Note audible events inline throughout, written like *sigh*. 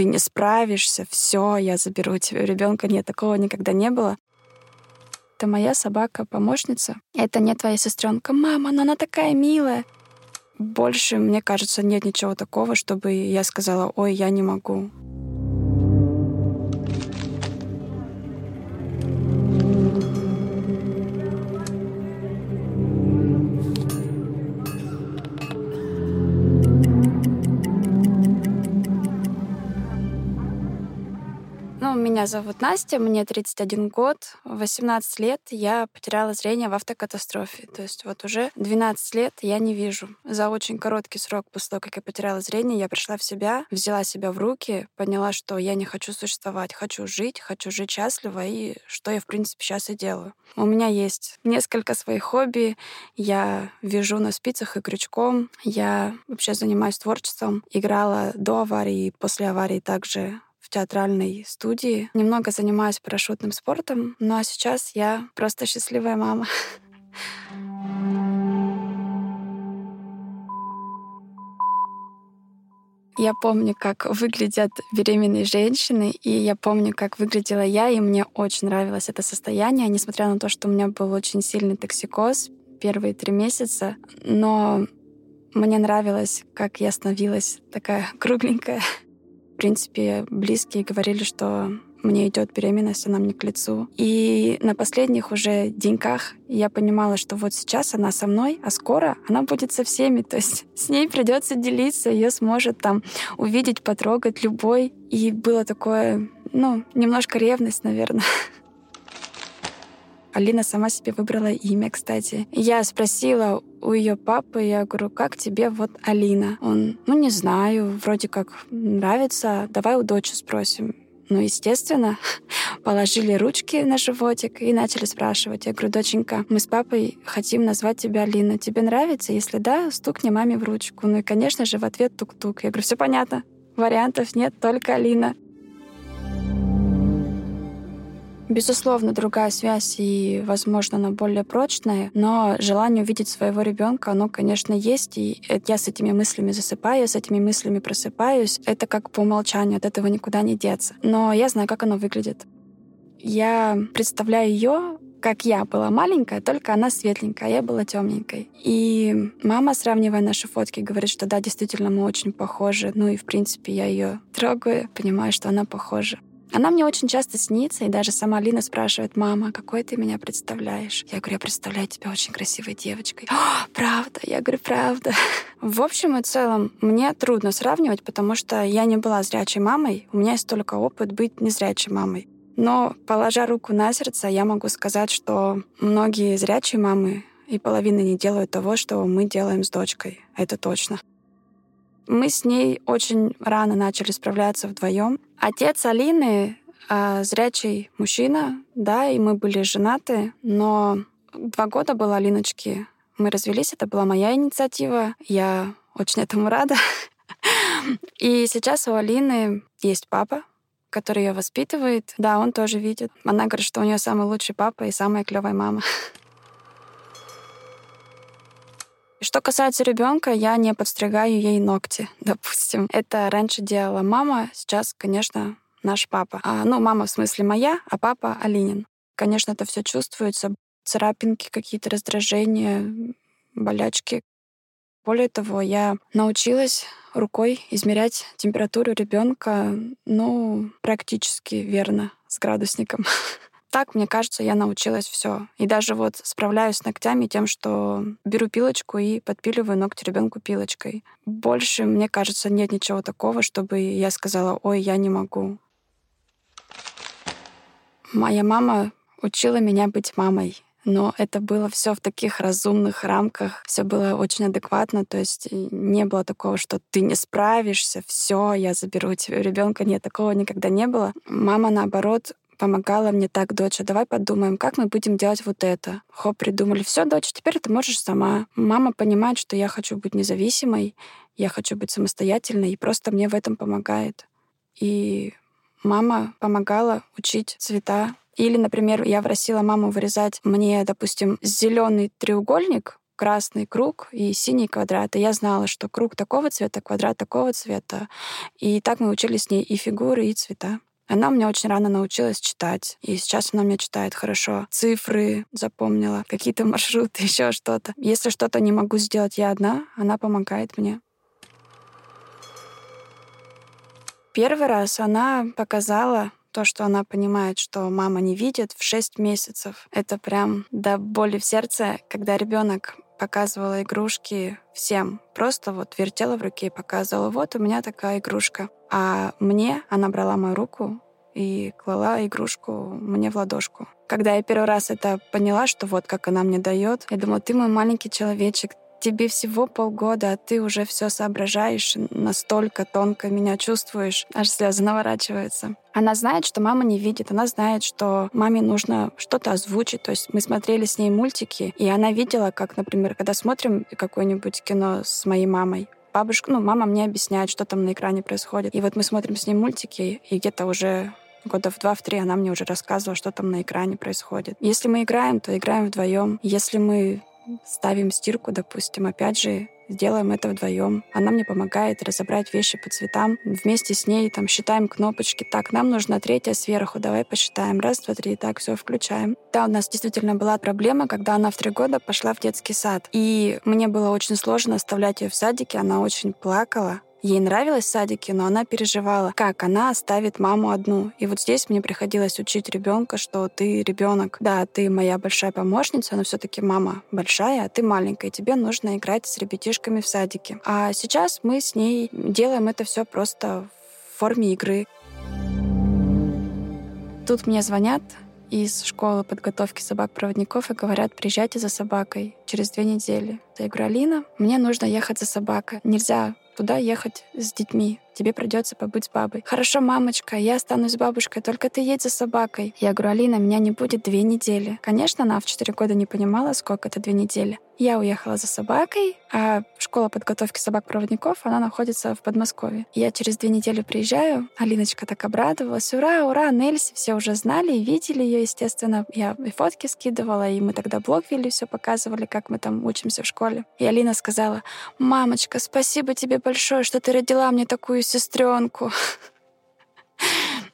Ты не справишься, все, я заберу тебе ребенка. Нет, такого никогда не было. Это моя собака-помощница. Это не твоя сестренка. Мама, но она такая милая. Больше, мне кажется, нет ничего такого, чтобы я сказала, ой, я не могу. Меня зовут Настя, мне 31 год. В 18 лет я потеряла зрение в автокатастрофе. То есть вот уже 12 лет я не вижу. За очень короткий срок после того, как я потеряла зрение, я пришла в себя, взяла себя в руки, поняла, что я не хочу существовать, хочу жить, хочу жить счастливо, и что я, в принципе, сейчас и делаю. У меня есть несколько своих хобби. Я вяжу на спицах и крючком. Я вообще занимаюсь творчеством. Играла до аварии после аварии также в театральной студии. Немного занимаюсь парашютным спортом, ну а сейчас я просто счастливая мама. Я помню, как выглядят беременные женщины, и я помню, как выглядела я, и мне очень нравилось это состояние, несмотря на то, что у меня был очень сильный токсикоз первые три месяца. Но мне нравилось, как я становилась такая кругленькая. Принципе, близкие говорили, что мне идет беременность, она мне к лицу. И на последних уже деньках я понимала, что вот сейчас она со мной, а скоро она будет со всеми. То есть с ней придется делиться, ее сможет там увидеть, потрогать любой. И было такое, ну, немножко ревность, наверное. *laughs* Алина сама себе выбрала имя, кстати. Я спросила у ее папы, я говорю, как тебе вот Алина? Он, ну не знаю, вроде как нравится, давай у дочери спросим. Ну, естественно, *laughs* положили ручки на животик и начали спрашивать. Я говорю, доченька, мы с папой хотим назвать тебя Алина. Тебе нравится? Если да, стукни маме в ручку. Ну и, конечно же, в ответ тук-тук. Я говорю, все понятно. Вариантов нет, только Алина. Безусловно, другая связь и, возможно, она более прочная, но желание увидеть своего ребенка, оно, конечно, есть, и я с этими мыслями засыпаю, с этими мыслями просыпаюсь. Это как по умолчанию, от этого никуда не деться. Но я знаю, как оно выглядит. Я представляю ее как я была маленькая, только она светленькая, а я была темненькой. И мама, сравнивая наши фотки, говорит, что да, действительно, мы очень похожи. Ну и, в принципе, я ее трогаю, понимаю, что она похожа. Она мне очень часто снится, и даже сама Лина спрашивает, мама, какой ты меня представляешь? Я говорю, я представляю тебя очень красивой девочкой. О, правда? Я говорю, правда. В общем и целом, мне трудно сравнивать, потому что я не была зрячей мамой, у меня есть только опыт быть незрячей мамой. Но, положа руку на сердце, я могу сказать, что многие зрячие мамы и половины не делают того, что мы делаем с дочкой. Это точно. Мы с ней очень рано начали справляться вдвоем. Отец Алины э, зрячий мужчина, да, и мы были женаты, но два года было Алиночке. Мы развелись, это была моя инициатива. Я очень этому рада. *laughs* И сейчас у Алины есть папа, который ее воспитывает. Да, он тоже видит. Она говорит, что у нее самый лучший папа и самая клевая мама. *laughs* Что касается ребенка, я не подстригаю ей ногти, *laughs* допустим. Это раньше делала мама, сейчас, конечно, наш папа. А, ну, мама в смысле моя, а папа Алинин. Конечно, это все чувствуется. царапинки, какие-то раздражения, болячки. Более того, я научилась рукой измерять температуру ребенка, ну, практически верно, с градусником. *laughs* Так, мне кажется, я научилась все. И даже вот справляюсь с ногтями тем, что беру пилочку и подпиливаю ногти ребенку пилочкой. Больше, мне кажется, нет ничего такого, чтобы я сказала, ой, я не могу. Моя мама учила меня быть мамой но это было все в таких разумных рамках, все было очень адекватно, то есть не было такого, что ты не справишься, все, я заберу тебе ребенка. Нет, такого никогда не было. Мама, наоборот, помогала мне так, дочь, давай подумаем, как мы будем делать вот это. Хоп, придумали, все, дочь, теперь ты можешь сама. Мама понимает, что я хочу быть независимой, я хочу быть самостоятельной, и просто мне в этом помогает. И мама помогала учить цвета, или, например, я просила маму вырезать мне, допустим, зеленый треугольник, красный круг и синий квадрат. И я знала, что круг такого цвета, квадрат такого цвета. И так мы учились с ней и фигуры, и цвета. Она мне очень рано научилась читать. И сейчас она мне читает хорошо. Цифры запомнила, какие-то маршруты, *laughs* еще что-то. Если что-то не могу сделать я одна, она помогает мне. Первый раз она показала то, что она понимает, что мама не видит в 6 месяцев. Это прям до боли в сердце, когда ребенок показывала игрушки всем. Просто вот вертела в руке и показывала, вот у меня такая игрушка. А мне она брала мою руку и клала игрушку мне в ладошку. Когда я первый раз это поняла, что вот как она мне дает, я думала, ты мой маленький человечек, тебе всего полгода, а ты уже все соображаешь, настолько тонко меня чувствуешь, аж слезы наворачиваются. Она знает, что мама не видит, она знает, что маме нужно что-то озвучить. То есть мы смотрели с ней мультики, и она видела, как, например, когда смотрим какое-нибудь кино с моей мамой, бабушка, ну, мама мне объясняет, что там на экране происходит. И вот мы смотрим с ней мультики, и где-то уже года в два, в три она мне уже рассказывала, что там на экране происходит. Если мы играем, то играем вдвоем. Если мы ставим стирку, допустим, опять же, сделаем это вдвоем. Она мне помогает разобрать вещи по цветам. Вместе с ней там считаем кнопочки. Так, нам нужна третья сверху, давай посчитаем. Раз, два, три, так, все, включаем. Да, у нас действительно была проблема, когда она в три года пошла в детский сад. И мне было очень сложно оставлять ее в садике, она очень плакала. Ей нравилось в садике, но она переживала, как она оставит маму одну. И вот здесь мне приходилось учить ребенка, что ты ребенок. Да, ты моя большая помощница, но все-таки мама большая, а ты маленькая. И тебе нужно играть с ребятишками в садике. А сейчас мы с ней делаем это все просто в форме игры. Тут мне звонят из школы подготовки собак-проводников и говорят, приезжайте за собакой через две недели. Я говорю, Алина, мне нужно ехать за собакой. Нельзя туда ехать с детьми. Тебе придется побыть с бабой. Хорошо, мамочка, я останусь с бабушкой, только ты едь за собакой. Я говорю, Алина, меня не будет две недели. Конечно, она в четыре года не понимала, сколько это две недели. Я уехала за собакой, а школа подготовки собак-проводников, она находится в Подмосковье. Я через две недели приезжаю, Алиночка так обрадовалась. Ура, ура, Нельси, все уже знали и видели ее, естественно. Я и фотки скидывала, и мы тогда блог вели, все показывали, как мы там учимся в школе. И Алина сказала, мамочка, спасибо тебе большое, что ты родила мне такую сестренку.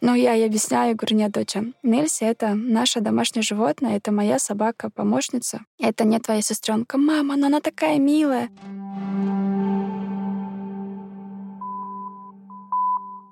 Ну, я ей объясняю, говорю, нет, доча, Нельси — это наше домашнее животное, это моя собака-помощница. Это не твоя сестренка. Мама, но она такая милая.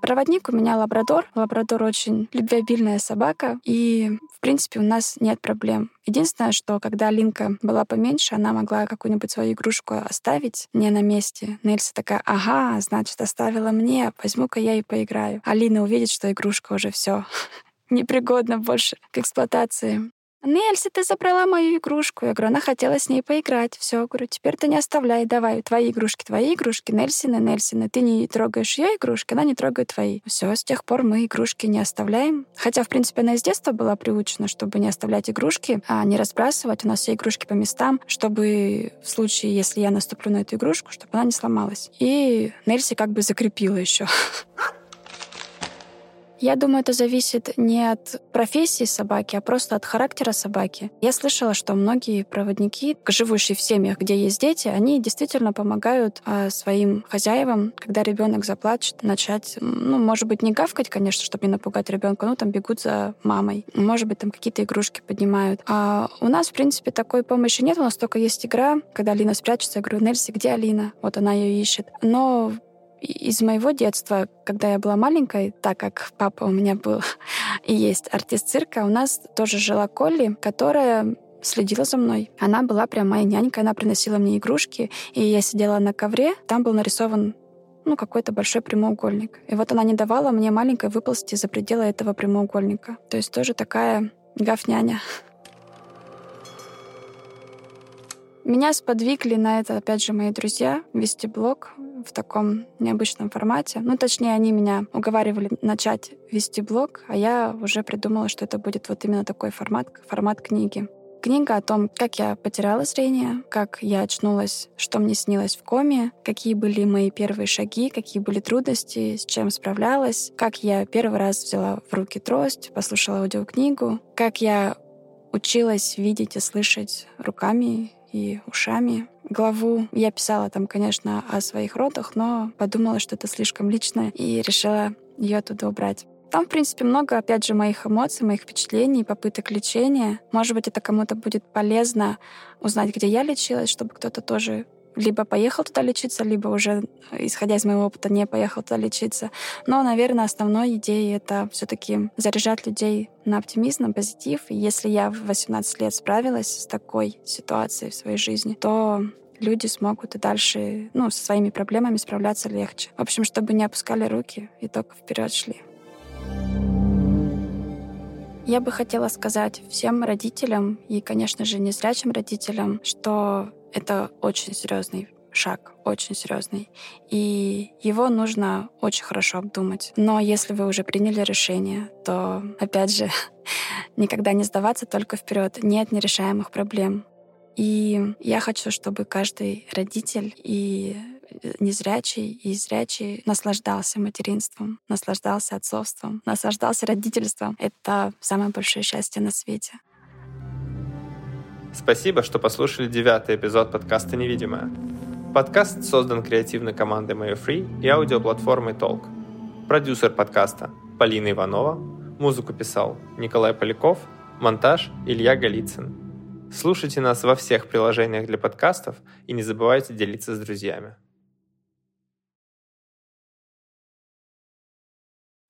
Проводник у меня лабрадор. Лабрадор очень любвеобильная собака. И, в принципе, у нас нет проблем. Единственное, что когда Линка была поменьше, она могла какую-нибудь свою игрушку оставить не на месте. Нельса такая, ага, значит, оставила мне, возьму-ка я и поиграю. Алина увидит, что игрушка уже все *laughs* непригодна больше к эксплуатации. Нельси, ты забрала мою игрушку. Я говорю, она хотела с ней поиграть. Все, говорю, теперь ты не оставляй, давай, твои игрушки, твои игрушки, Нельсины, Нельсины. Ты не трогаешь ее игрушки, она не трогает твои. Все, с тех пор мы игрушки не оставляем. Хотя, в принципе, она из детства была приучена, чтобы не оставлять игрушки, а не разбрасывать. У нас все игрушки по местам, чтобы в случае, если я наступлю на эту игрушку, чтобы она не сломалась. И Нельси как бы закрепила еще. *laughs* Я думаю, это зависит не от профессии собаки, а просто от характера собаки. Я слышала, что многие проводники, живущие в семьях, где есть дети, они действительно помогают э, своим хозяевам, когда ребенок заплачет, начать, ну, может быть, не гавкать, конечно, чтобы не напугать ребенка, но там бегут за мамой. Может быть, там какие-то игрушки поднимают. А у нас, в принципе, такой помощи нет. У нас только есть игра, когда Алина спрячется, я говорю, Нельси, где Алина? Вот она ее ищет. Но из моего детства, когда я была маленькой, так как папа у меня был *laughs* и есть артист цирка, у нас тоже жила Колли, которая следила за мной. Она была прям моя нянька, она приносила мне игрушки, и я сидела на ковре, там был нарисован ну, какой-то большой прямоугольник. И вот она не давала мне маленькой выползти за пределы этого прямоугольника. То есть тоже такая гафняня. *laughs* Меня сподвигли на это, опять же, мои друзья, вести блог в таком необычном формате. Ну, точнее, они меня уговаривали начать вести блог, а я уже придумала, что это будет вот именно такой формат, формат книги. Книга о том, как я потеряла зрение, как я очнулась, что мне снилось в коме, какие были мои первые шаги, какие были трудности, с чем справлялась, как я первый раз взяла в руки трость, послушала аудиокнигу, как я училась видеть и слышать руками и ушами. Главу я писала там, конечно, о своих родах, но подумала, что это слишком личное, и решила ее оттуда убрать. Там, в принципе, много, опять же, моих эмоций, моих впечатлений, попыток лечения. Может быть, это кому-то будет полезно узнать, где я лечилась, чтобы кто-то тоже либо поехал туда лечиться, либо уже, исходя из моего опыта, не поехал туда лечиться. Но, наверное, основной идеей это все таки заряжать людей на оптимизм, на позитив. И если я в 18 лет справилась с такой ситуацией в своей жизни, то люди смогут и дальше, ну, со своими проблемами справляться легче. В общем, чтобы не опускали руки и только вперед шли. Я бы хотела сказать всем родителям и, конечно же, незрячим родителям, что это очень серьезный шаг, очень серьезный. И его нужно очень хорошо обдумать. Но если вы уже приняли решение, то, опять же, *laughs* никогда не сдаваться только вперед. Нет нерешаемых проблем. И я хочу, чтобы каждый родитель и незрячий и зрячий наслаждался материнством, наслаждался отцовством, наслаждался родительством. Это самое большое счастье на свете. Спасибо, что послушали девятый эпизод подкаста «Невидимая». Подкаст создан креативной командой Mayo Free и аудиоплатформой Толк. Продюсер подкаста Полина Иванова, музыку писал Николай Поляков, монтаж Илья Голицын. Слушайте нас во всех приложениях для подкастов и не забывайте делиться с друзьями.